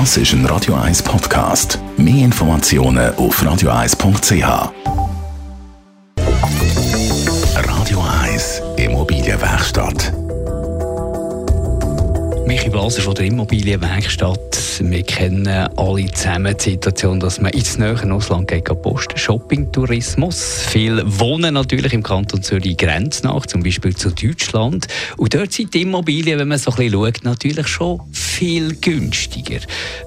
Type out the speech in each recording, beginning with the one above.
Das ist ein Radio 1 Podcast. Mehr Informationen auf radio1.ch. Radio 1 Immobilienwerkstatt. Michi Blaser von der Immobilienwerkstatt. Wir kennen alle zusammen die Situation, dass man ins nähere Ausland geht, posten. Shopping-Tourismus. Viele wohnen natürlich im Kanton Zürich grenznach, zum Beispiel zu Deutschland. Und dort sind die Immobilien, wenn man so ein bisschen schaut, natürlich schon viel günstiger.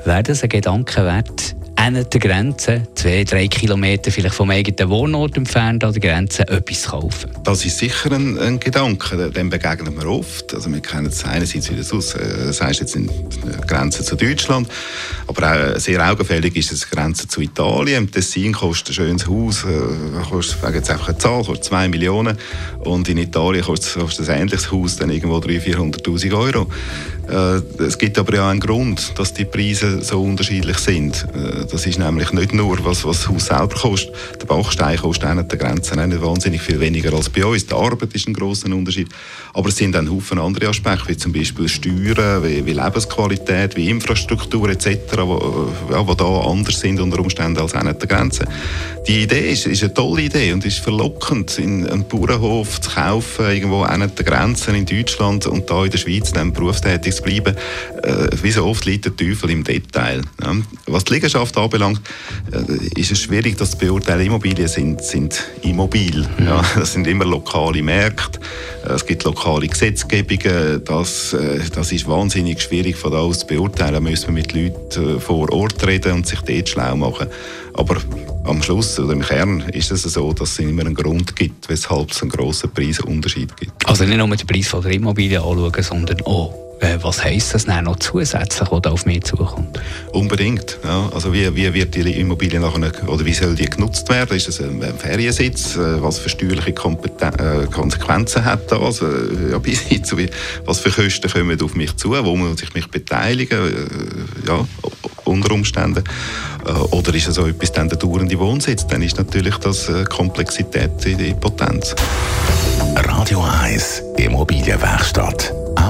Wäre das ein Gedanke wert, an der Grenze, zwei, drei Kilometer vielleicht vom eigenen Wohnort entfernt an der Grenze, etwas kaufen? Das ist sicher ein, ein Gedanke, dem begegnen wir oft. Also wir kennen es einerseits, wie du es äh, sagst, jetzt in Grenze zu Deutschland, aber auch sehr augenfällig ist es Grenze zu Italien. Im Tessin kostet ein schönes Haus, äh, kostet, ich jetzt einfach eine Zahl, kostet 2 Millionen und in Italien kostet, ein ähnliches Haus dann irgendwo 300.000, 400'000 Euro. Äh, es gibt aber ja einen Grund, dass die Preise so unterschiedlich sind. Äh, das ist nämlich nicht nur, was, was das Haus selber kostet. Der Bachstein kostet an der Grenze nicht wahnsinnig viel weniger als bei uns. Die Arbeit ist ein grosser Unterschied. Aber es sind dann Haufen andere Aspekte, wie zum Beispiel Steuern, wie, wie Lebensqualität, wie Infrastruktur etc., wo, ja, wo da anders sind unter Umständen als an der Grenze. Die Idee ist, ist eine tolle Idee und ist verlockend, in einen Bauernhof zu kaufen, irgendwo an der Grenze in Deutschland und da in der Schweiz dann berufstätig zu bleiben. Äh, wie so oft liegt der Teufel im Detail. Ja. Was die Liegenschaft anbelangt, äh, ist es schwierig, das zu beurteilen. Immobilien sind, sind immobil. Ja. Das sind immer lokale Märkte. Es gibt lokale Gesetzgebungen. Das, äh, das ist wahnsinnig schwierig von da aus zu beurteilen. Da müssen wir mit Leuten äh, vor Ort reden und sich dort schlau machen. Aber am Schluss oder im Kern ist es so, dass es immer einen Grund gibt, weshalb es einen grossen Preisunterschied gibt. Also nicht nur den Preis der Immobilie anschauen, sondern auch was heisst das dann noch zusätzlich, was da auf mich zukommt? Unbedingt. Ja. Also wie, wie wird die Immobilie nachher, oder wie soll die genutzt werden? Ist es ein Feriensitz? Äh, was für steuerliche Kompeten äh, Konsequenzen hat das? Ja, bis hin zu wie, was für Kosten kommen auf mich zu? Wo muss ich mich beteiligen? Ja, unter Umständen. Oder ist es so etwas dann der dauernde Wohnsitz? Dann ist natürlich das Komplexität in der Potenz. Radio 1 Immobilienwerkstatt